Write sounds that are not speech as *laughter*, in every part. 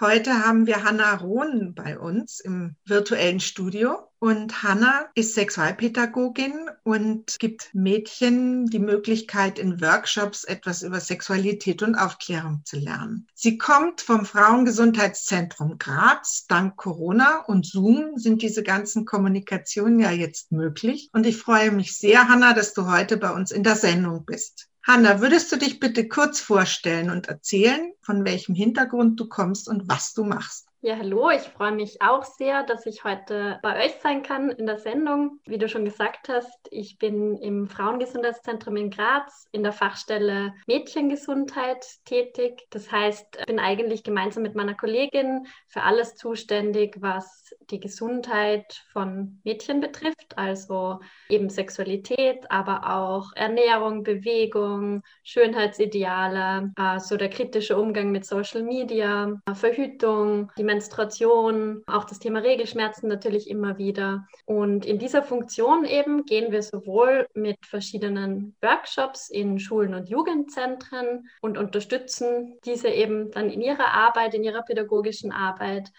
heute haben wir Hanna Rohn bei uns im virtuellen Studio. Und Hanna ist Sexualpädagogin und gibt Mädchen die Möglichkeit, in Workshops etwas über Sexualität und Aufklärung zu lernen. Sie kommt vom Frauengesundheitszentrum Graz. Dank Corona und Zoom sind diese ganzen Kommunikationen ja jetzt möglich. Und ich freue mich sehr, Hanna, dass du heute bei uns in der Sendung bist. Hanna, würdest du dich bitte kurz vorstellen und erzählen, von welchem Hintergrund du kommst und was du machst? Ja, hallo, ich freue mich auch sehr, dass ich heute bei euch sein kann in der Sendung. Wie du schon gesagt hast, ich bin im Frauengesundheitszentrum in Graz in der Fachstelle Mädchengesundheit tätig. Das heißt, ich bin eigentlich gemeinsam mit meiner Kollegin für alles zuständig, was die Gesundheit von Mädchen betrifft, also eben Sexualität, aber auch Ernährung, Bewegung, Schönheitsideale, äh, so der kritische Umgang mit Social Media, Verhütung, die Menstruation, auch das Thema Regelschmerzen natürlich immer wieder. Und in dieser Funktion eben gehen wir sowohl mit verschiedenen Workshops in Schulen und Jugendzentren und unterstützen diese eben dann in ihrer Arbeit, in ihrer pädagogischen Arbeit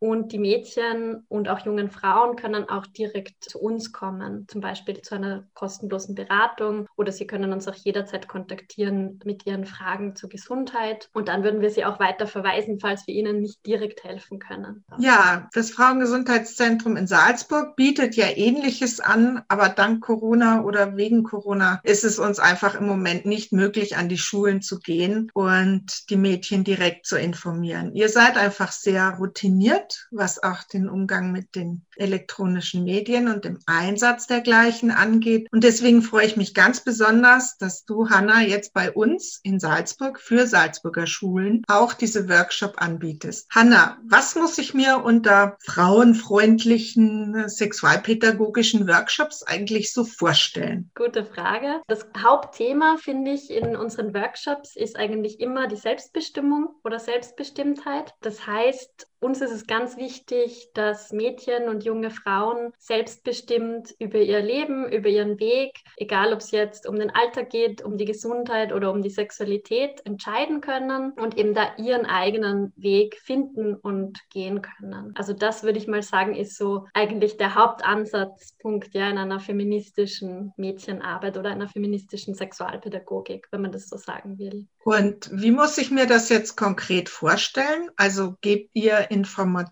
und die Mädchen und auch jungen Frauen können auch direkt zu uns kommen, zum Beispiel zu einer kostenlosen Beratung oder sie können uns auch jederzeit kontaktieren mit ihren Fragen zur Gesundheit. Und dann würden wir sie auch weiter verweisen, falls wir ihnen nicht direkt helfen können. Ja, das Frauengesundheitszentrum in Salzburg bietet ja ähnliches an, aber dank Corona oder wegen Corona ist es uns einfach im Moment nicht möglich, an die Schulen zu gehen und die Mädchen direkt zu informieren. Ihr seid einfach sehr routiniert was auch den Umgang mit den elektronischen Medien und dem Einsatz dergleichen angeht. Und deswegen freue ich mich ganz besonders, dass du, Hanna, jetzt bei uns in Salzburg für Salzburger Schulen auch diese Workshop anbietest. Hanna, was muss ich mir unter frauenfreundlichen sexualpädagogischen Workshops eigentlich so vorstellen? Gute Frage. Das Hauptthema, finde ich, in unseren Workshops ist eigentlich immer die Selbstbestimmung oder Selbstbestimmtheit. Das heißt, uns ist es ganz wichtig, dass Mädchen und junge Frauen selbstbestimmt über ihr Leben, über ihren Weg, egal ob es jetzt um den Alltag geht, um die Gesundheit oder um die Sexualität, entscheiden können und eben da ihren eigenen Weg finden und gehen können. Also das würde ich mal sagen, ist so eigentlich der Hauptansatzpunkt ja in einer feministischen Mädchenarbeit oder einer feministischen Sexualpädagogik, wenn man das so sagen will. Und wie muss ich mir das jetzt konkret vorstellen? Also gebt ihr Informationen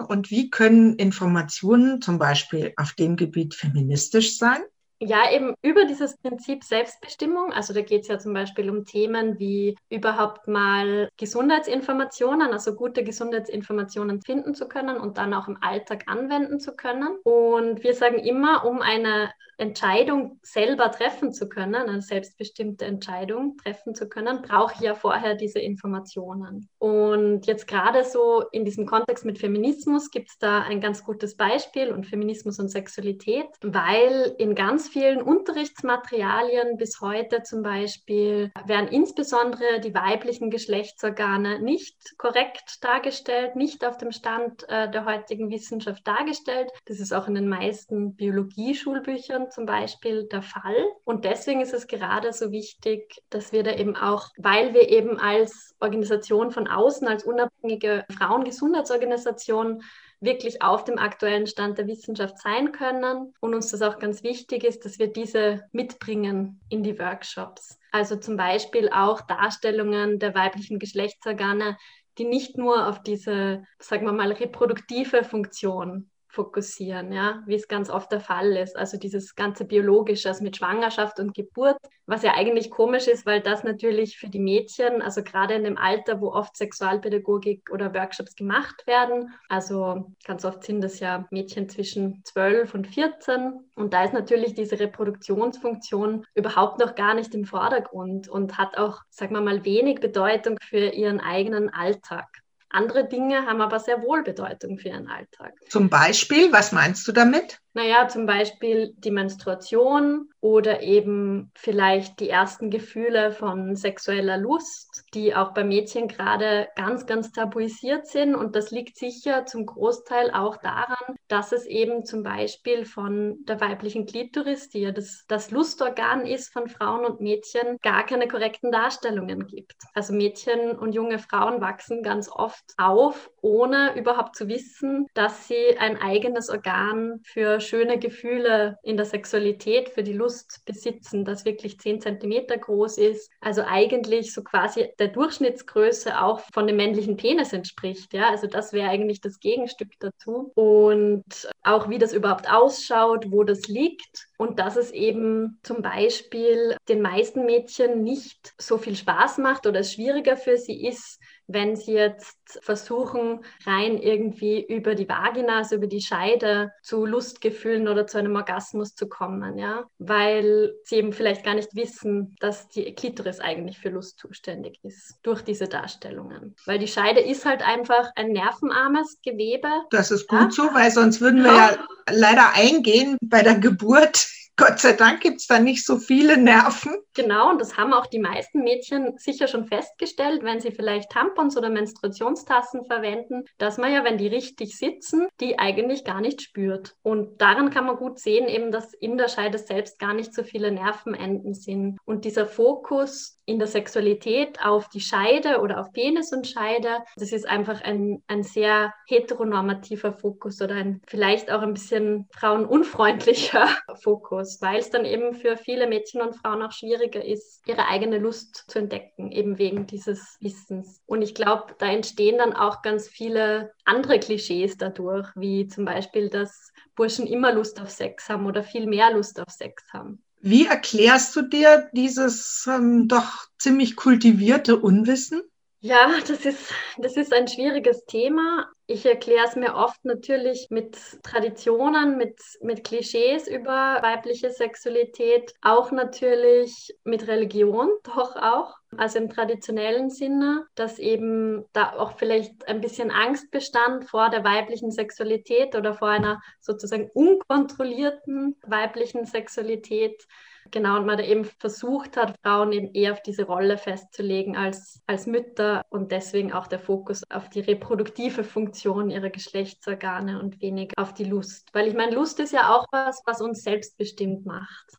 und wie können Informationen zum Beispiel auf dem Gebiet feministisch sein? Ja, eben über dieses Prinzip Selbstbestimmung. Also da geht es ja zum Beispiel um Themen wie überhaupt mal Gesundheitsinformationen, also gute Gesundheitsinformationen finden zu können und dann auch im Alltag anwenden zu können. Und wir sagen immer, um eine Entscheidung selber treffen zu können, eine selbstbestimmte Entscheidung treffen zu können, brauche ich ja vorher diese Informationen. Und jetzt gerade so in diesem Kontext mit Feminismus gibt es da ein ganz gutes Beispiel und Feminismus und Sexualität, weil in ganz vielen Unterrichtsmaterialien bis heute zum Beispiel werden insbesondere die weiblichen Geschlechtsorgane nicht korrekt dargestellt, nicht auf dem Stand äh, der heutigen Wissenschaft dargestellt. Das ist auch in den meisten Biologieschulbüchern zum Beispiel der Fall. Und deswegen ist es gerade so wichtig, dass wir da eben auch, weil wir eben als Organisation von außen, als unabhängige Frauengesundheitsorganisation wirklich auf dem aktuellen Stand der Wissenschaft sein können und uns das auch ganz wichtig ist, dass wir diese mitbringen in die Workshops. Also zum Beispiel auch Darstellungen der weiblichen Geschlechtsorgane, die nicht nur auf diese, sagen wir mal, reproduktive Funktion fokussieren, ja, wie es ganz oft der Fall ist. Also dieses ganze Biologische, also mit Schwangerschaft und Geburt, was ja eigentlich komisch ist, weil das natürlich für die Mädchen, also gerade in dem Alter, wo oft Sexualpädagogik oder Workshops gemacht werden, also ganz oft sind das ja Mädchen zwischen 12 und 14 und da ist natürlich diese Reproduktionsfunktion überhaupt noch gar nicht im Vordergrund und hat auch, sagen wir mal, wenig Bedeutung für ihren eigenen Alltag. Andere Dinge haben aber sehr wohl Bedeutung für ihren Alltag. Zum Beispiel, was meinst du damit? Naja, zum Beispiel die Menstruation oder eben vielleicht die ersten Gefühle von sexueller Lust, die auch bei Mädchen gerade ganz, ganz tabuisiert sind. Und das liegt sicher zum Großteil auch daran, dass es eben zum Beispiel von der weiblichen Klitoris, die ja das, das Lustorgan ist von Frauen und Mädchen, gar keine korrekten Darstellungen gibt. Also Mädchen und junge Frauen wachsen ganz oft auf, ohne überhaupt zu wissen, dass sie ein eigenes Organ für schöne Gefühle in der Sexualität, für die Lust besitzen, das wirklich 10 Zentimeter groß ist. Also eigentlich so quasi der Durchschnittsgröße auch von dem männlichen Penis entspricht. Ja, also das wäre eigentlich das Gegenstück dazu. Und auch wie das überhaupt ausschaut, wo das liegt und dass es eben zum Beispiel den meisten Mädchen nicht so viel Spaß macht oder es schwieriger für sie ist, wenn sie jetzt versuchen, rein irgendwie über die Vagina, also über die Scheide zu Lustgefühlen oder zu einem Orgasmus zu kommen, ja, weil sie eben vielleicht gar nicht wissen, dass die Klitoris eigentlich für Lust zuständig ist durch diese Darstellungen. Weil die Scheide ist halt einfach ein nervenarmes Gewebe. Das ist gut ja? so, weil sonst würden wir ja leider eingehen bei der Geburt Gott sei Dank gibt es da nicht so viele Nerven. Genau, und das haben auch die meisten Mädchen sicher schon festgestellt, wenn sie vielleicht Tampons oder Menstruationstassen verwenden, dass man ja, wenn die richtig sitzen, die eigentlich gar nicht spürt. Und daran kann man gut sehen, eben, dass in der Scheide selbst gar nicht so viele Nervenenden sind. Und dieser Fokus in der Sexualität auf die Scheide oder auf Penis und Scheide, das ist einfach ein, ein sehr heteronormativer Fokus oder ein vielleicht auch ein bisschen frauenunfreundlicher *laughs* Fokus muss, weil es dann eben für viele Mädchen und Frauen auch schwieriger ist, ihre eigene Lust zu entdecken, eben wegen dieses Wissens. Und ich glaube, da entstehen dann auch ganz viele andere Klischees dadurch, wie zum Beispiel, dass Burschen immer Lust auf Sex haben oder viel mehr Lust auf Sex haben. Wie erklärst du dir dieses ähm, doch ziemlich kultivierte Unwissen? Ja, das ist, das ist ein schwieriges Thema. Ich erkläre es mir oft natürlich mit Traditionen, mit, mit Klischees über weibliche Sexualität, auch natürlich mit Religion, *laughs* doch auch. Also im traditionellen Sinne, dass eben da auch vielleicht ein bisschen Angst bestand vor der weiblichen Sexualität oder vor einer sozusagen unkontrollierten weiblichen Sexualität Genau, und man eben versucht hat, Frauen eben eher auf diese Rolle festzulegen als, als Mütter und deswegen auch der Fokus auf die reproduktive Funktion ihrer Geschlechtsorgane und wenig auf die Lust. Weil ich meine, Lust ist ja auch was, was uns selbstbestimmt macht.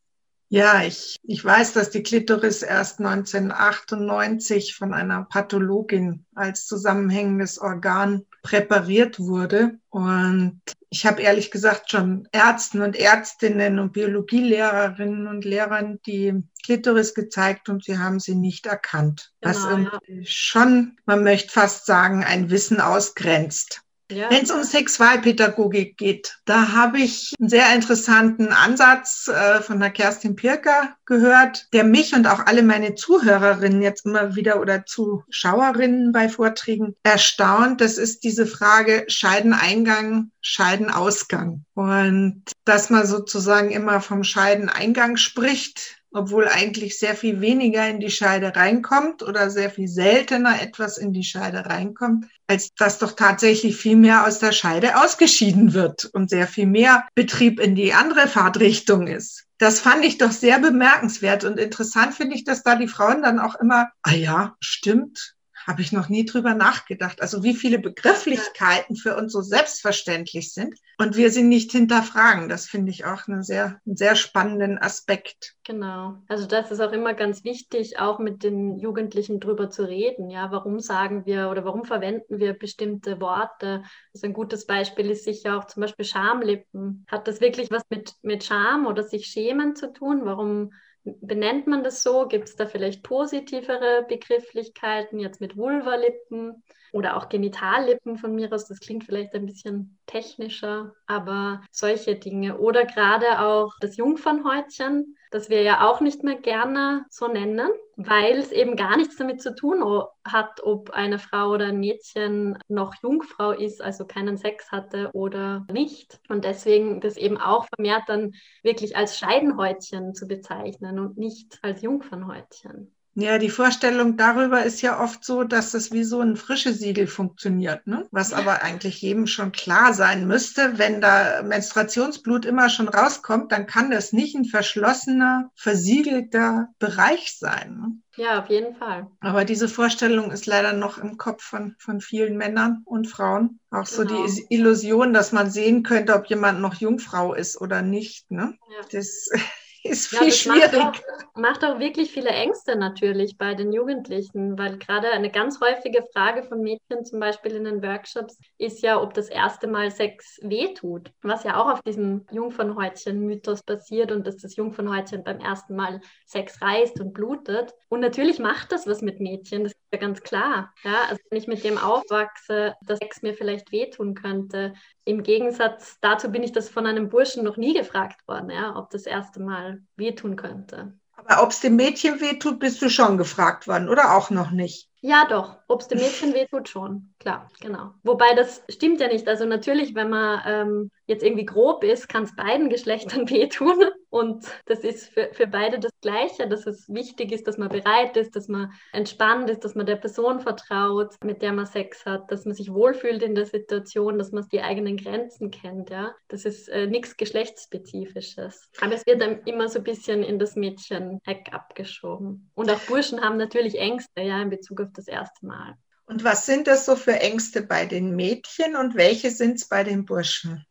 Ja, ich, ich weiß, dass die Klitoris erst 1998 von einer Pathologin als zusammenhängendes Organ präpariert wurde. Und ich habe ehrlich gesagt schon Ärzten und Ärztinnen und Biologielehrerinnen und Lehrern die Klitoris gezeigt und sie haben sie nicht erkannt. Genau, was ja. schon, man möchte fast sagen, ein Wissen ausgrenzt. Ja. Wenn es um Sexualpädagogik geht, da habe ich einen sehr interessanten Ansatz äh, von der Kerstin Pirker gehört, der mich und auch alle meine Zuhörerinnen jetzt immer wieder oder Zuschauerinnen bei Vorträgen erstaunt. Das ist diese Frage Scheideneingang, Scheidenausgang. Und dass man sozusagen immer vom Scheideneingang spricht, obwohl eigentlich sehr viel weniger in die Scheide reinkommt oder sehr viel seltener etwas in die Scheide reinkommt, als dass doch tatsächlich viel mehr aus der Scheide ausgeschieden wird und sehr viel mehr Betrieb in die andere Fahrtrichtung ist. Das fand ich doch sehr bemerkenswert und interessant finde ich, dass da die Frauen dann auch immer, ah ja, stimmt, habe ich noch nie drüber nachgedacht. Also wie viele Begrifflichkeiten für uns so selbstverständlich sind und wir sie nicht hinterfragen. Das finde ich auch einen sehr, einen sehr spannenden Aspekt. Genau. Also das ist auch immer ganz wichtig, auch mit den Jugendlichen drüber zu reden. Ja, warum sagen wir oder warum verwenden wir bestimmte Worte? Also ein gutes Beispiel ist sicher auch zum Beispiel Schamlippen. Hat das wirklich was mit, mit Scham oder sich schämen zu tun? Warum benennt man das so? Gibt es da vielleicht positivere Begrifflichkeiten, jetzt mit Vulvalippen oder auch Genitallippen von mir aus? Das klingt vielleicht ein bisschen technischer, aber solche Dinge. Oder gerade auch das Jungfernhäutchen, das wir ja auch nicht mehr gerne so nennen, weil es eben gar nichts damit zu tun hat, ob eine Frau oder ein Mädchen noch Jungfrau ist, also keinen Sex hatte oder nicht. Und deswegen das eben auch vermehrt dann wirklich als Scheidenhäutchen zu bezeichnen und nicht als Jungfernhäutchen. Ja, die Vorstellung darüber ist ja oft so, dass es wie so ein frische Siegel funktioniert, ne? was aber eigentlich jedem schon klar sein müsste. Wenn da Menstruationsblut immer schon rauskommt, dann kann das nicht ein verschlossener, versiegelter Bereich sein. Ne? Ja, auf jeden Fall. Aber diese Vorstellung ist leider noch im Kopf von, von vielen Männern und Frauen. Auch so genau. die Illusion, dass man sehen könnte, ob jemand noch Jungfrau ist oder nicht. Ne? Ja. Das *laughs* ist viel ja, schwierig. Macht auch, macht auch, wirklich viele Ängste natürlich bei den Jugendlichen, weil gerade eine ganz häufige Frage von Mädchen zum Beispiel in den Workshops ist ja, ob das erste Mal Sex wehtut, was ja auch auf diesem Jungfernhäutchen-Mythos basiert und dass das Jungfernhäutchen beim ersten Mal Sex reißt und blutet. Und natürlich macht das was mit Mädchen, das ja ganz klar. Ja? Also wenn ich mit dem aufwachse, dass Sex mir vielleicht wehtun könnte, im Gegensatz dazu bin ich das von einem Burschen noch nie gefragt worden, ja, ob das erste Mal wehtun könnte. Aber ob es dem Mädchen wehtut, bist du schon gefragt worden oder auch noch nicht? Ja, doch. Ob es dem Mädchen wehtut, schon. Klar, genau. Wobei das stimmt ja nicht. Also natürlich, wenn man ähm, jetzt irgendwie grob ist, kann es beiden Geschlechtern *laughs* wehtun. Und das ist für, für beide das Gleiche, dass es wichtig ist, dass man bereit ist, dass man entspannt ist, dass man der Person vertraut, mit der man Sex hat, dass man sich wohlfühlt in der Situation, dass man die eigenen Grenzen kennt. Ja, Das ist äh, nichts Geschlechtsspezifisches. Aber es wird dann immer so ein bisschen in das Mädchen-Heck abgeschoben. Und auch Burschen haben natürlich Ängste ja, in Bezug auf das erste Mal. Und was sind das so für Ängste bei den Mädchen und welche sind es bei den Burschen?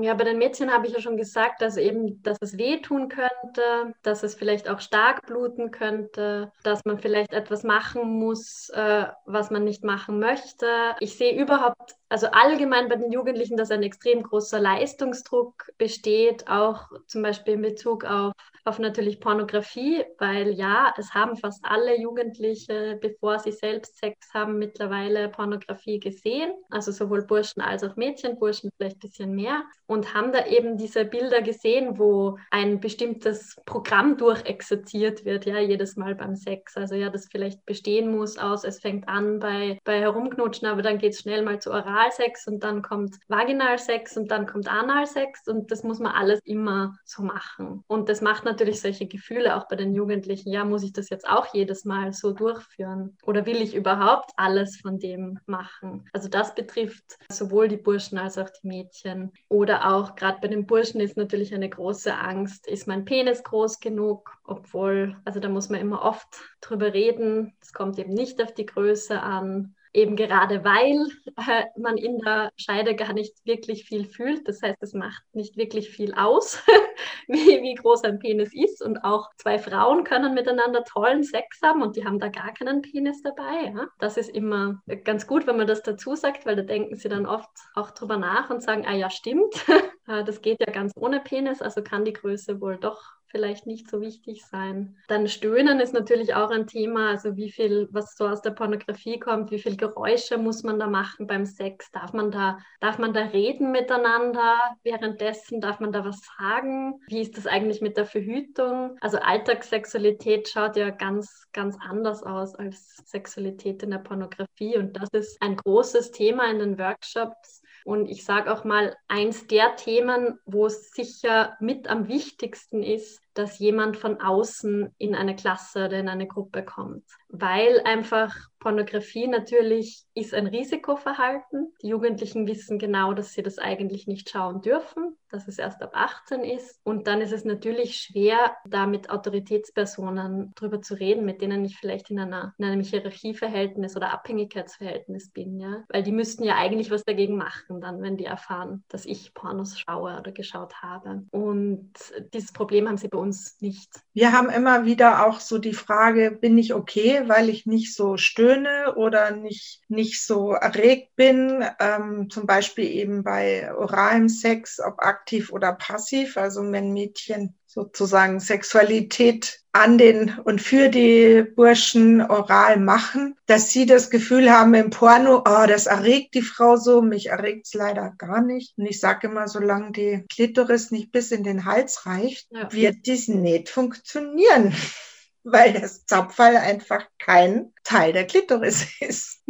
Ja, bei den Mädchen habe ich ja schon gesagt, dass eben, dass es wehtun könnte, dass es vielleicht auch stark bluten könnte, dass man vielleicht etwas machen muss, äh, was man nicht machen möchte. Ich sehe überhaupt also allgemein bei den Jugendlichen, dass ein extrem großer Leistungsdruck besteht, auch zum Beispiel in Bezug auf, auf natürlich Pornografie, weil ja, es haben fast alle Jugendliche, bevor sie selbst Sex haben, mittlerweile Pornografie gesehen, also sowohl Burschen als auch Mädchen, Burschen vielleicht ein bisschen mehr und haben da eben diese Bilder gesehen, wo ein bestimmtes Programm durchexerziert wird, ja, jedes Mal beim Sex. Also ja, das vielleicht bestehen muss aus, es fängt an bei, bei Herumknutschen, aber dann geht es schnell mal zu Oral Oralsex und dann kommt Vaginalsex und dann kommt Analsex und das muss man alles immer so machen. Und das macht natürlich solche Gefühle auch bei den Jugendlichen. Ja, muss ich das jetzt auch jedes Mal so durchführen? Oder will ich überhaupt alles von dem machen? Also das betrifft sowohl die Burschen als auch die Mädchen. Oder auch gerade bei den Burschen ist natürlich eine große Angst, ist mein Penis groß genug? Obwohl, also da muss man immer oft drüber reden. Es kommt eben nicht auf die Größe an eben gerade weil äh, man in der Scheide gar nicht wirklich viel fühlt. Das heißt, es macht nicht wirklich viel aus, *laughs* *laughs* wie, wie groß ein Penis ist. Und auch zwei Frauen können miteinander tollen Sex haben und die haben da gar keinen Penis dabei. Ja? Das ist immer ganz gut, wenn man das dazu sagt, weil da denken sie dann oft auch drüber nach und sagen, ah ja, stimmt, äh, *laughs* das geht ja ganz ohne Penis, also kann die Größe wohl doch vielleicht nicht so wichtig sein. Dann Stöhnen ist natürlich auch ein Thema, also wie viel, was so aus der Pornografie kommt, wie viel Geräusche muss man da machen beim Sex? Darf man da, darf man da reden miteinander? Währenddessen darf man da was sagen? Wie ist das eigentlich mit der Verhütung? Also Alltagssexualität schaut ja ganz, ganz anders aus als Sexualität in der Pornografie und das ist ein großes Thema in den Workshops und ich sage auch mal, eins der Themen, wo es sicher mit am wichtigsten ist, dass jemand von außen in eine Klasse oder in eine Gruppe kommt. Weil einfach Pornografie natürlich ist ein Risikoverhalten. Die Jugendlichen wissen genau, dass sie das eigentlich nicht schauen dürfen, dass es erst ab 18 ist. Und dann ist es natürlich schwer, da mit Autoritätspersonen drüber zu reden, mit denen ich vielleicht in, einer, in einem Hierarchieverhältnis oder Abhängigkeitsverhältnis bin. Ja? Weil die müssten ja eigentlich was dagegen machen, dann, wenn die erfahren, dass ich Pornos schaue oder geschaut habe. Und dieses Problem haben sie bei uns nicht. Wir haben immer wieder auch so die Frage, bin ich okay, weil ich nicht so stöhne oder nicht, nicht so erregt bin, ähm, zum Beispiel eben bei oralem Sex, ob aktiv oder passiv, also wenn Mädchen sozusagen Sexualität an den und für die Burschen oral machen, dass sie das Gefühl haben im Porno, oh, das erregt die Frau so, mich erregt es leider gar nicht. Und ich sage immer, solange die Klitoris nicht bis in den Hals reicht, ja. wird dies nicht funktionieren. *laughs* weil das Zapfall einfach kein Teil der Klitoris *laughs* ist.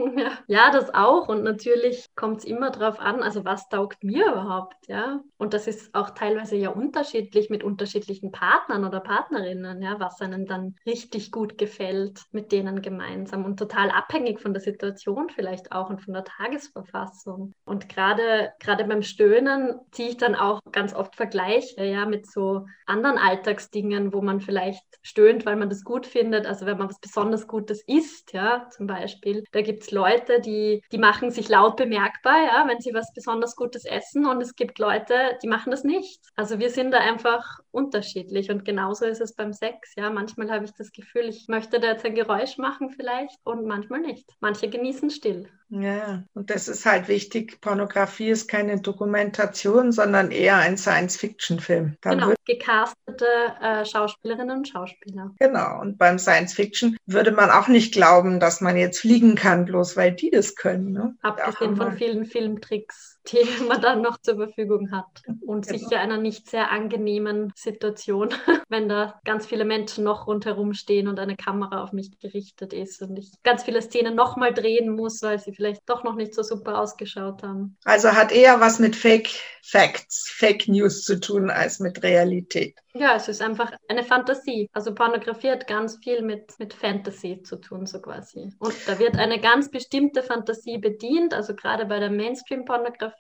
Ja, das auch. Und natürlich kommt es immer darauf an, also was taugt mir überhaupt, ja. Und das ist auch teilweise ja unterschiedlich mit unterschiedlichen Partnern oder Partnerinnen, ja, was einem dann richtig gut gefällt mit denen gemeinsam und total abhängig von der Situation vielleicht auch und von der Tagesverfassung. Und gerade gerade beim Stöhnen ziehe ich dann auch ganz oft Vergleiche, ja, mit so anderen Alltagsdingen, wo man vielleicht stöhnt, weil man das gut findet. Also wenn man was besonders Gutes isst, ja, zum Beispiel. Da gibt es Leute, die, die machen sich laut bemerkbar, ja, wenn sie was besonders Gutes essen. Und es gibt Leute, die machen das nicht. Also wir sind da einfach unterschiedlich. Und genauso ist es beim Sex. Ja, manchmal habe ich das Gefühl, ich möchte da jetzt ein Geräusch machen vielleicht und manchmal nicht. Manche genießen still. Ja, und das ist halt wichtig. Pornografie ist keine Dokumentation, sondern eher ein Science-Fiction-Film. Genau, gecastete äh, Schauspielerinnen und Schauspieler. Genau, und beim Science-Fiction würde man auch nicht glauben, dass man jetzt fliegen kann, bloß weil die das können. Ne? Abgesehen von vielen Filmtricks, die man dann noch zur Verfügung hat. Und genau. sicher einer nicht sehr angenehmen Situation, *laughs* wenn da ganz viele Menschen noch rundherum stehen und eine Kamera auf mich gerichtet ist und ich ganz viele Szenen nochmal drehen muss, weil sie vielleicht doch noch nicht so super ausgeschaut haben. Also hat eher was mit Fake Facts, Fake News zu tun als mit Realität. Ja, es ist einfach eine Fantasie. Also Pornografie hat ganz viel mit, mit Fantasy zu tun, so quasi. Und da wird eine ganz bestimmte Fantasie bedient, also gerade bei der Mainstream-Pornografie,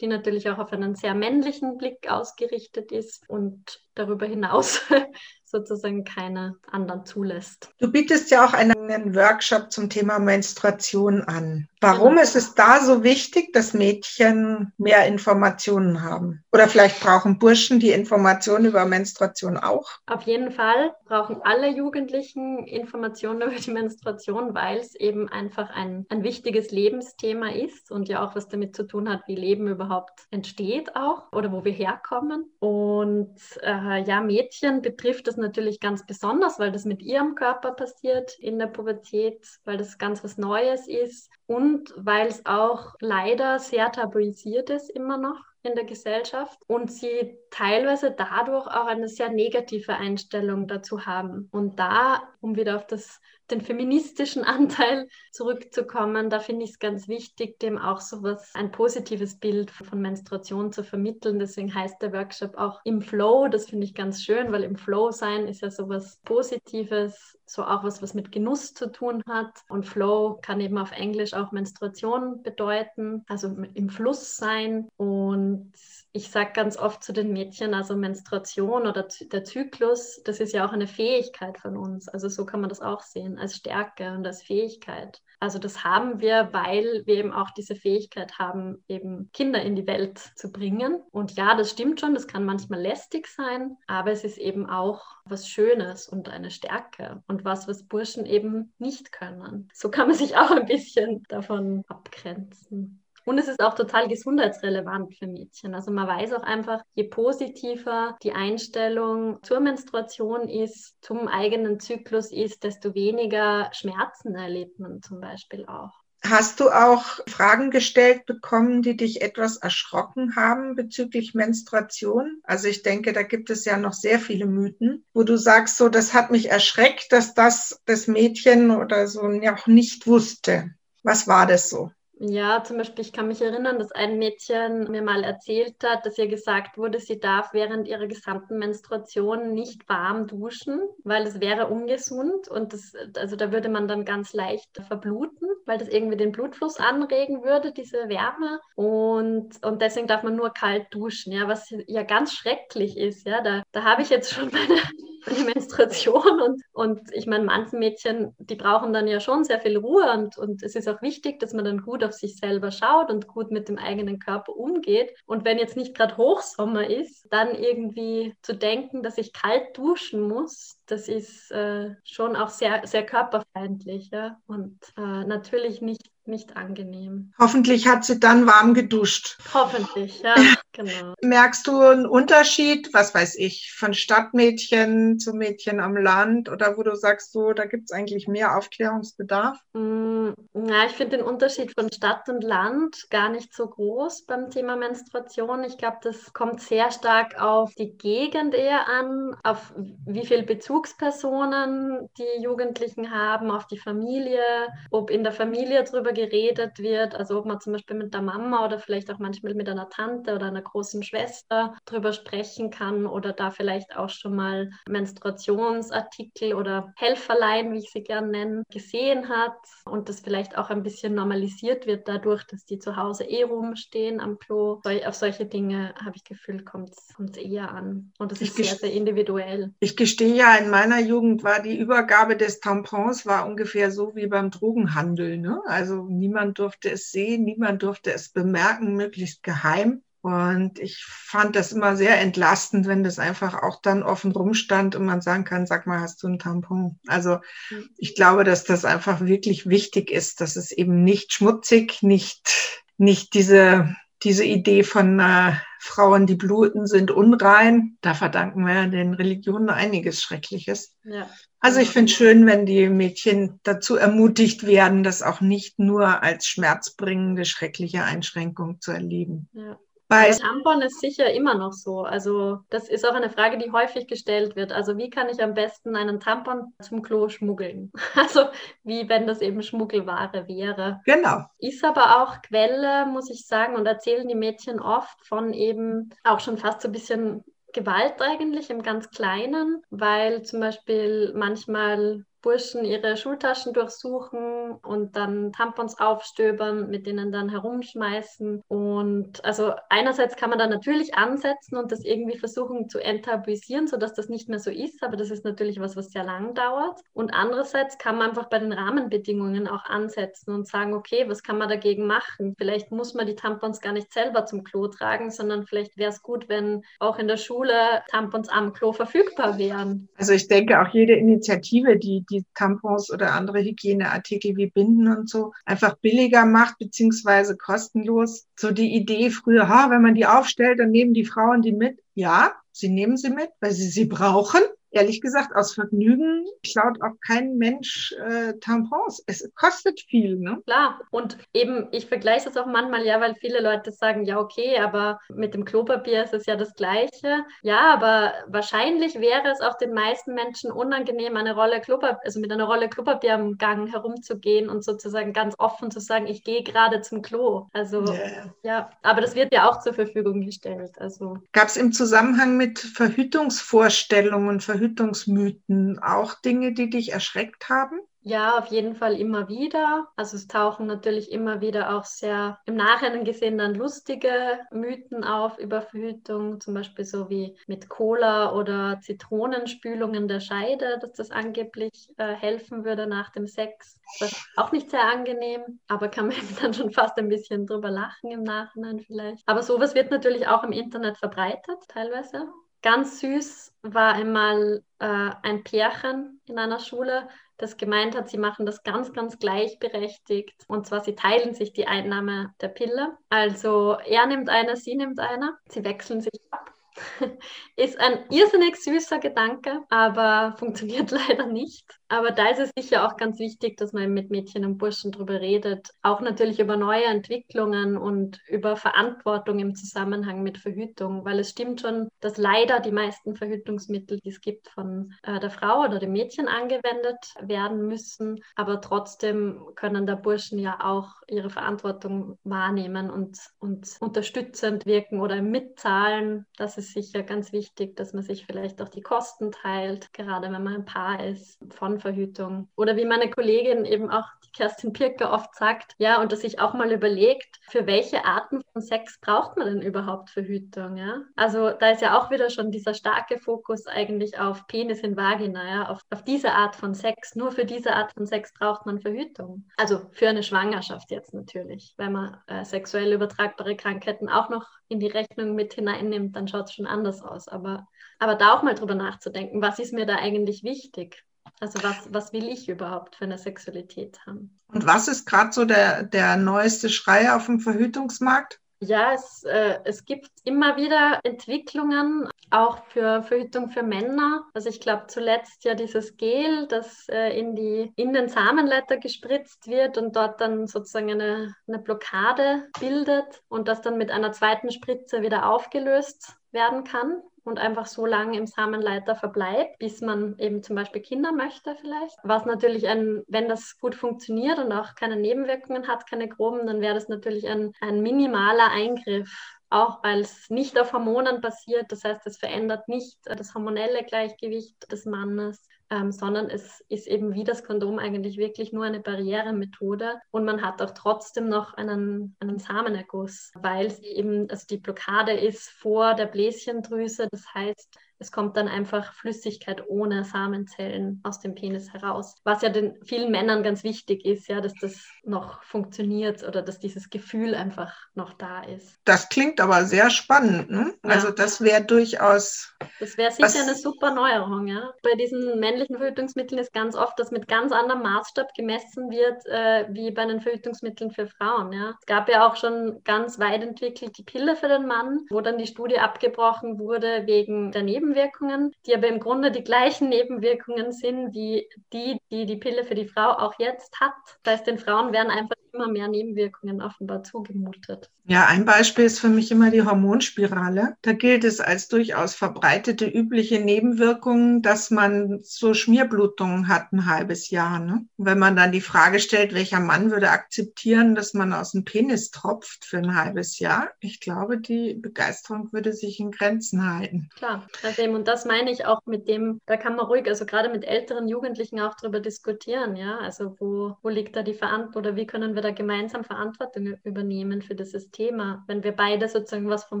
die natürlich auch auf einen sehr männlichen Blick ausgerichtet ist und darüber hinaus *laughs* sozusagen keine anderen zulässt. Du bietest ja auch einen Workshop zum Thema Menstruation an. Warum genau. ist es da so wichtig, dass Mädchen mehr Informationen haben? Oder vielleicht brauchen Burschen die Informationen über Menstruation auch? Auf jeden Fall brauchen alle Jugendlichen Informationen über die Menstruation, weil es eben einfach ein, ein wichtiges Lebensthema ist und ja auch was damit zu tun hat, wie Leben überhaupt entsteht auch oder wo wir herkommen. Und äh, ja, Mädchen betrifft das natürlich ganz besonders, weil das mit ihrem Körper passiert in der Pubertät, weil das ganz was Neues ist und weil es auch leider sehr tabuisiert ist immer noch in der Gesellschaft und sie teilweise dadurch auch eine sehr negative Einstellung dazu haben. Und da, um wieder auf das, den feministischen *laughs* Anteil zurückzukommen, da finde ich es ganz wichtig, dem auch so was, ein positives Bild von Menstruation zu vermitteln. Deswegen heißt der Workshop auch im Flow. Das finde ich ganz schön, weil im Flow sein ist ja so was Positives, so auch was, was mit Genuss zu tun hat. Und Flow kann eben auf Englisch auch Menstruation bedeuten, also im Fluss sein. Und ich sage ganz oft zu den Mädchen, also Menstruation oder der Zyklus, das ist ja auch eine Fähigkeit von uns. Also so kann man das auch sehen, als Stärke und als Fähigkeit. Also das haben wir, weil wir eben auch diese Fähigkeit haben, eben Kinder in die Welt zu bringen. Und ja, das stimmt schon, das kann manchmal lästig sein, aber es ist eben auch was Schönes und eine Stärke und was, was Burschen eben nicht können. So kann man sich auch ein bisschen davon abgrenzen. Und es ist auch total gesundheitsrelevant für Mädchen. Also man weiß auch einfach, je positiver die Einstellung zur Menstruation ist, zum eigenen Zyklus ist, desto weniger Schmerzen erlebt man zum Beispiel auch. Hast du auch Fragen gestellt bekommen, die dich etwas erschrocken haben bezüglich Menstruation? Also ich denke, da gibt es ja noch sehr viele Mythen, wo du sagst, so, das hat mich erschreckt, dass das das Mädchen oder so noch nicht wusste. Was war das so? Ja, zum Beispiel, ich kann mich erinnern, dass ein Mädchen mir mal erzählt hat, dass ihr gesagt wurde, sie darf während ihrer gesamten Menstruation nicht warm duschen, weil es wäre ungesund und das, also da würde man dann ganz leicht verbluten, weil das irgendwie den Blutfluss anregen würde, diese Wärme. Und, und deswegen darf man nur kalt duschen, ja, was ja ganz schrecklich ist. Ja, da, da habe ich jetzt schon meine eine *laughs* Menstruation und, und ich meine, manche Mädchen, die brauchen dann ja schon sehr viel Ruhe und, und es ist auch wichtig, dass man dann gut auf sich selber schaut und gut mit dem eigenen Körper umgeht. Und wenn jetzt nicht gerade Hochsommer ist, dann irgendwie zu denken, dass ich kalt duschen muss, das ist äh, schon auch sehr, sehr körperfeindlich ja? und äh, natürlich nicht, nicht angenehm. Hoffentlich hat sie dann warm geduscht. Hoffentlich, ja. *laughs* Genau. Merkst du einen Unterschied, was weiß ich, von Stadtmädchen zu Mädchen am Land oder wo du sagst, so, da gibt es eigentlich mehr Aufklärungsbedarf? Mm, ja, ich finde den Unterschied von Stadt und Land gar nicht so groß beim Thema Menstruation. Ich glaube, das kommt sehr stark auf die Gegend eher an, auf wie viele Bezugspersonen die Jugendlichen haben, auf die Familie, ob in der Familie darüber geredet wird, also ob man zum Beispiel mit der Mama oder vielleicht auch manchmal mit einer Tante oder einer einer großen Schwester drüber sprechen kann oder da vielleicht auch schon mal Menstruationsartikel oder Helferlein, wie ich sie gern nenne, gesehen hat und das vielleicht auch ein bisschen normalisiert wird dadurch, dass die zu Hause eh rumstehen am Klo. Auf solche Dinge habe ich Gefühl, kommt es eher an. Und das ist sehr, sehr individuell. Ich gestehe ja, in meiner Jugend war die Übergabe des Tampons war ungefähr so wie beim Drogenhandel. Ne? Also niemand durfte es sehen, niemand durfte es bemerken, möglichst geheim. Und ich fand das immer sehr entlastend, wenn das einfach auch dann offen rumstand und man sagen kann, sag mal, hast du einen Tampon? Also mhm. ich glaube, dass das einfach wirklich wichtig ist, dass es eben nicht schmutzig, nicht, nicht diese, diese Idee von äh, Frauen, die bluten, sind unrein. Da verdanken wir den Religionen einiges Schreckliches. Ja. Also ich finde es schön, wenn die Mädchen dazu ermutigt werden, das auch nicht nur als schmerzbringende, schreckliche Einschränkung zu erleben. Ja. Bei Tampon ist sicher immer noch so. Also das ist auch eine Frage, die häufig gestellt wird. Also wie kann ich am besten einen Tampon zum Klo schmuggeln? *laughs* Also wie wenn das eben Schmuggelware wäre. Genau. Ist aber auch Quelle, muss ich sagen, und erzählen die Mädchen oft von eben auch schon fast so ein bisschen Gewalt eigentlich im ganz Kleinen, weil zum Beispiel manchmal Burschen ihre Schultaschen durchsuchen und dann Tampons aufstöbern, mit denen dann herumschmeißen. Und also einerseits kann man da natürlich ansetzen und das irgendwie versuchen zu enttabuisieren, sodass das nicht mehr so ist, aber das ist natürlich was, was sehr lang dauert. Und andererseits kann man einfach bei den Rahmenbedingungen auch ansetzen und sagen, okay, was kann man dagegen machen? Vielleicht muss man die Tampons gar nicht selber zum Klo tragen, sondern vielleicht wäre es gut, wenn auch in der Schule Tampons am Klo verfügbar wären. Also ich denke auch jede Initiative, die die Tampons oder andere Hygieneartikel wie Binden und so einfach billiger macht, beziehungsweise kostenlos. So die Idee früher, ha, wenn man die aufstellt, dann nehmen die Frauen die mit. Ja, sie nehmen sie mit, weil sie sie brauchen ehrlich gesagt, aus Vergnügen klaut auch kein Mensch äh, Tampons. Es kostet viel, ne? Klar. Und eben, ich vergleiche das auch manchmal, ja, weil viele Leute sagen, ja, okay, aber mit dem Klopapier ist es ja das Gleiche. Ja, aber wahrscheinlich wäre es auch den meisten Menschen unangenehm, eine Rolle Klopapier, also mit einer Rolle Klopapier am Gang herumzugehen und sozusagen ganz offen zu sagen, ich gehe gerade zum Klo. Also, yeah. ja, aber das wird ja auch zur Verfügung gestellt. Also. Gab es im Zusammenhang mit Verhütungsvorstellungen, Verhütungsvorstellungen Verhütungsmythen auch Dinge, die dich erschreckt haben? Ja, auf jeden Fall immer wieder. Also es tauchen natürlich immer wieder auch sehr im Nachhinein gesehen dann lustige Mythen auf über Verhütung, zum Beispiel so wie mit Cola oder Zitronenspülungen der Scheide, dass das angeblich äh, helfen würde nach dem Sex. Das ist auch nicht sehr angenehm, aber kann man *laughs* dann schon fast ein bisschen drüber lachen im Nachhinein vielleicht. Aber sowas wird natürlich auch im Internet verbreitet, teilweise. Ganz süß war einmal äh, ein Pärchen in einer Schule, das gemeint hat, sie machen das ganz, ganz gleichberechtigt. Und zwar, sie teilen sich die Einnahme der Pille. Also er nimmt eine, sie nimmt eine. Sie wechseln sich ab. *laughs* Ist ein irrsinnig süßer Gedanke, aber *laughs* funktioniert leider nicht. Aber da ist es sicher auch ganz wichtig, dass man mit Mädchen und Burschen darüber redet. Auch natürlich über neue Entwicklungen und über Verantwortung im Zusammenhang mit Verhütung, weil es stimmt schon, dass leider die meisten Verhütungsmittel, die es gibt, von äh, der Frau oder dem Mädchen angewendet werden müssen. Aber trotzdem können da Burschen ja auch ihre Verantwortung wahrnehmen und, und unterstützend wirken oder mitzahlen. Das ist sicher ganz wichtig, dass man sich vielleicht auch die Kosten teilt, gerade wenn man ein Paar ist, von Verhütung. Oder wie meine Kollegin eben auch, die Kerstin Pirker, oft sagt, ja, und dass sich auch mal überlegt, für welche Arten von Sex braucht man denn überhaupt Verhütung? Ja? Also da ist ja auch wieder schon dieser starke Fokus eigentlich auf Penis in Vagina, ja? auf, auf diese Art von Sex. Nur für diese Art von Sex braucht man Verhütung. Also für eine Schwangerschaft jetzt natürlich. Wenn man äh, sexuell übertragbare Krankheiten auch noch in die Rechnung mit hineinnimmt, dann schaut es schon anders aus. Aber, aber da auch mal drüber nachzudenken, was ist mir da eigentlich wichtig? Also was, was will ich überhaupt für eine Sexualität haben? Und was ist gerade so der, der neueste Schrei auf dem Verhütungsmarkt? Ja, es, äh, es gibt immer wieder Entwicklungen, auch für Verhütung für Männer. Also ich glaube zuletzt ja dieses Gel, das äh, in, die, in den Samenleiter gespritzt wird und dort dann sozusagen eine, eine Blockade bildet und das dann mit einer zweiten Spritze wieder aufgelöst werden kann und einfach so lange im Samenleiter verbleibt, bis man eben zum Beispiel Kinder möchte vielleicht. Was natürlich ein, wenn das gut funktioniert und auch keine Nebenwirkungen hat, keine groben, dann wäre das natürlich ein, ein minimaler Eingriff auch weil es nicht auf Hormonen basiert. Das heißt, es verändert nicht das hormonelle Gleichgewicht des Mannes ähm, sondern es ist eben wie das Kondom eigentlich wirklich nur eine Barrieremethode und man hat auch trotzdem noch einen, einen Samenerguss, weil sie eben, also die Blockade ist vor der Bläschendrüse, das heißt, es kommt dann einfach Flüssigkeit ohne Samenzellen aus dem Penis heraus. Was ja den vielen Männern ganz wichtig ist, ja, dass das noch funktioniert oder dass dieses Gefühl einfach noch da ist. Das klingt aber sehr spannend. Ne? Ja. Also das wäre durchaus. Das wäre sicher was... eine super Neuerung, ja. Bei diesen männlichen Verhütungsmitteln ist ganz oft, dass mit ganz anderem Maßstab gemessen wird, äh, wie bei den Verhütungsmitteln für Frauen. Ja. Es gab ja auch schon ganz weit entwickelt die Pille für den Mann, wo dann die Studie abgebrochen wurde wegen der Nebenwirkungen Nebenwirkungen, die aber im Grunde die gleichen Nebenwirkungen sind wie die, die die Pille für die Frau auch jetzt hat. Das heißt, den Frauen werden einfach immer mehr Nebenwirkungen offenbar zugemutet. Ja, ein Beispiel ist für mich immer die Hormonspirale. Da gilt es als durchaus verbreitete übliche Nebenwirkung, dass man so Schmierblutungen hat ein halbes Jahr. Ne? wenn man dann die Frage stellt, welcher Mann würde akzeptieren, dass man aus dem Penis tropft für ein halbes Jahr, ich glaube, die Begeisterung würde sich in Grenzen halten. Klar, also und das meine ich auch mit dem, da kann man ruhig, also gerade mit älteren Jugendlichen auch darüber diskutieren, ja, also wo, wo liegt da die Verantwortung oder wie können wir da gemeinsam Verantwortung übernehmen für dieses Thema, wenn wir beide sozusagen was vom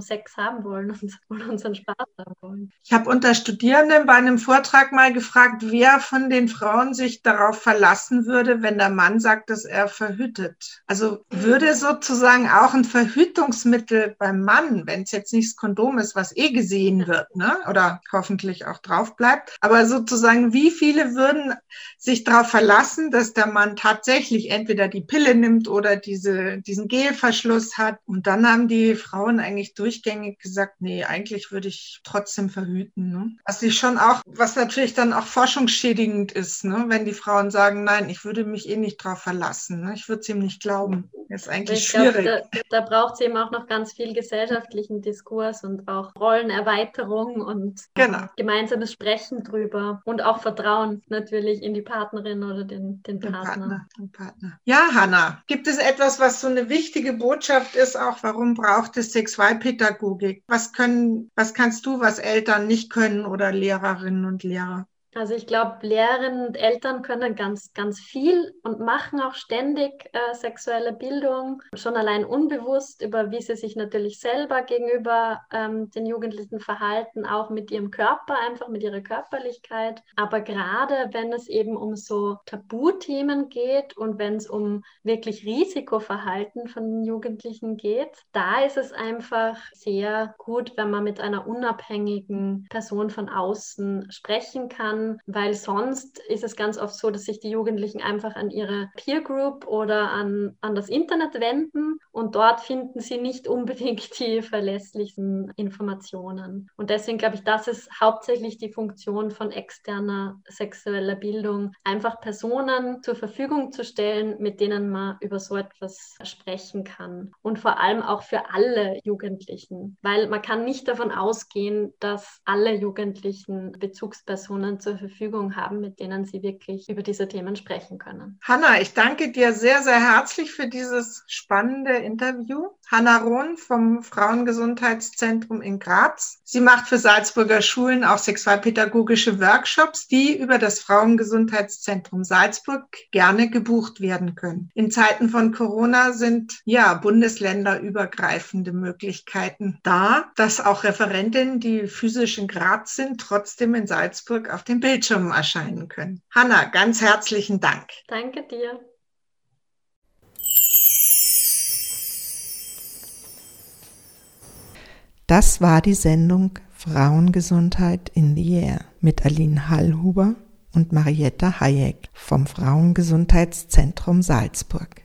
Sex haben wollen und, *laughs* und unseren Spaß haben wollen. Ich habe unter Studierenden bei einem Vortrag mal gefragt, wer von den Frauen sich darauf verlassen würde, wenn der Mann sagt, dass er verhütet. Also würde sozusagen auch ein Verhütungsmittel beim Mann, wenn es jetzt nicht das Kondom ist, was eh gesehen wird, ne? oder hoffentlich auch drauf bleibt, aber sozusagen, wie viele würden sich darauf verlassen, dass der Mann tatsächlich entweder die Pille nimmt oder diese, diesen Gelverschluss hat. Und dann haben die Frauen eigentlich durchgängig gesagt, nee, eigentlich würde ich trotzdem verhüten. Ne? Was ich schon auch, was natürlich dann auch forschungsschädigend ist, ne? wenn die Frauen sagen, nein, ich würde mich eh nicht drauf verlassen. Ne? Ich würde es ihm nicht glauben. Das ist eigentlich ich schwierig. Glaub, da, da braucht es eben auch noch ganz viel gesellschaftlichen Diskurs und auch Rollenerweiterung und genau. gemeinsames Sprechen drüber und auch Vertrauen natürlich in die Partnerin oder den, den, den Partner. Partner. Den Partner. Ja, Hanna, gibt es etwas, was so eine wichtige Botschaft ist, auch warum braucht es Sexualpädagogik? Was können, was kannst du, was Eltern nicht können oder Lehrerinnen und Lehrer? Also ich glaube, Lehrerinnen und Eltern können ganz, ganz viel und machen auch ständig äh, sexuelle Bildung, schon allein unbewusst über, wie sie sich natürlich selber gegenüber ähm, den Jugendlichen verhalten, auch mit ihrem Körper, einfach mit ihrer Körperlichkeit. Aber gerade wenn es eben um so Tabuthemen geht und wenn es um wirklich Risikoverhalten von Jugendlichen geht, da ist es einfach sehr gut, wenn man mit einer unabhängigen Person von außen sprechen kann weil sonst ist es ganz oft so, dass sich die Jugendlichen einfach an ihre Peer Group oder an, an das Internet wenden und dort finden sie nicht unbedingt die verlässlichen Informationen. Und deswegen glaube ich, das ist hauptsächlich die Funktion von externer sexueller Bildung, einfach Personen zur Verfügung zu stellen, mit denen man über so etwas sprechen kann. Und vor allem auch für alle Jugendlichen, weil man kann nicht davon ausgehen, dass alle Jugendlichen Bezugspersonen zur zur Verfügung haben, mit denen sie wirklich über diese Themen sprechen können. Hanna, ich danke dir sehr, sehr herzlich für dieses spannende Interview. Hanna Rohn vom Frauengesundheitszentrum in Graz. Sie macht für Salzburger Schulen auch sexualpädagogische Workshops, die über das Frauengesundheitszentrum Salzburg gerne gebucht werden können. In Zeiten von Corona sind ja bundesländerübergreifende Möglichkeiten da, dass auch Referentinnen, die physisch in Graz sind, trotzdem in Salzburg auf den Bildschirmen erscheinen können. Hanna, ganz herzlichen Dank. Danke dir. Das war die Sendung Frauengesundheit in the Air mit Aline Hallhuber und Marietta Hayek vom Frauengesundheitszentrum Salzburg.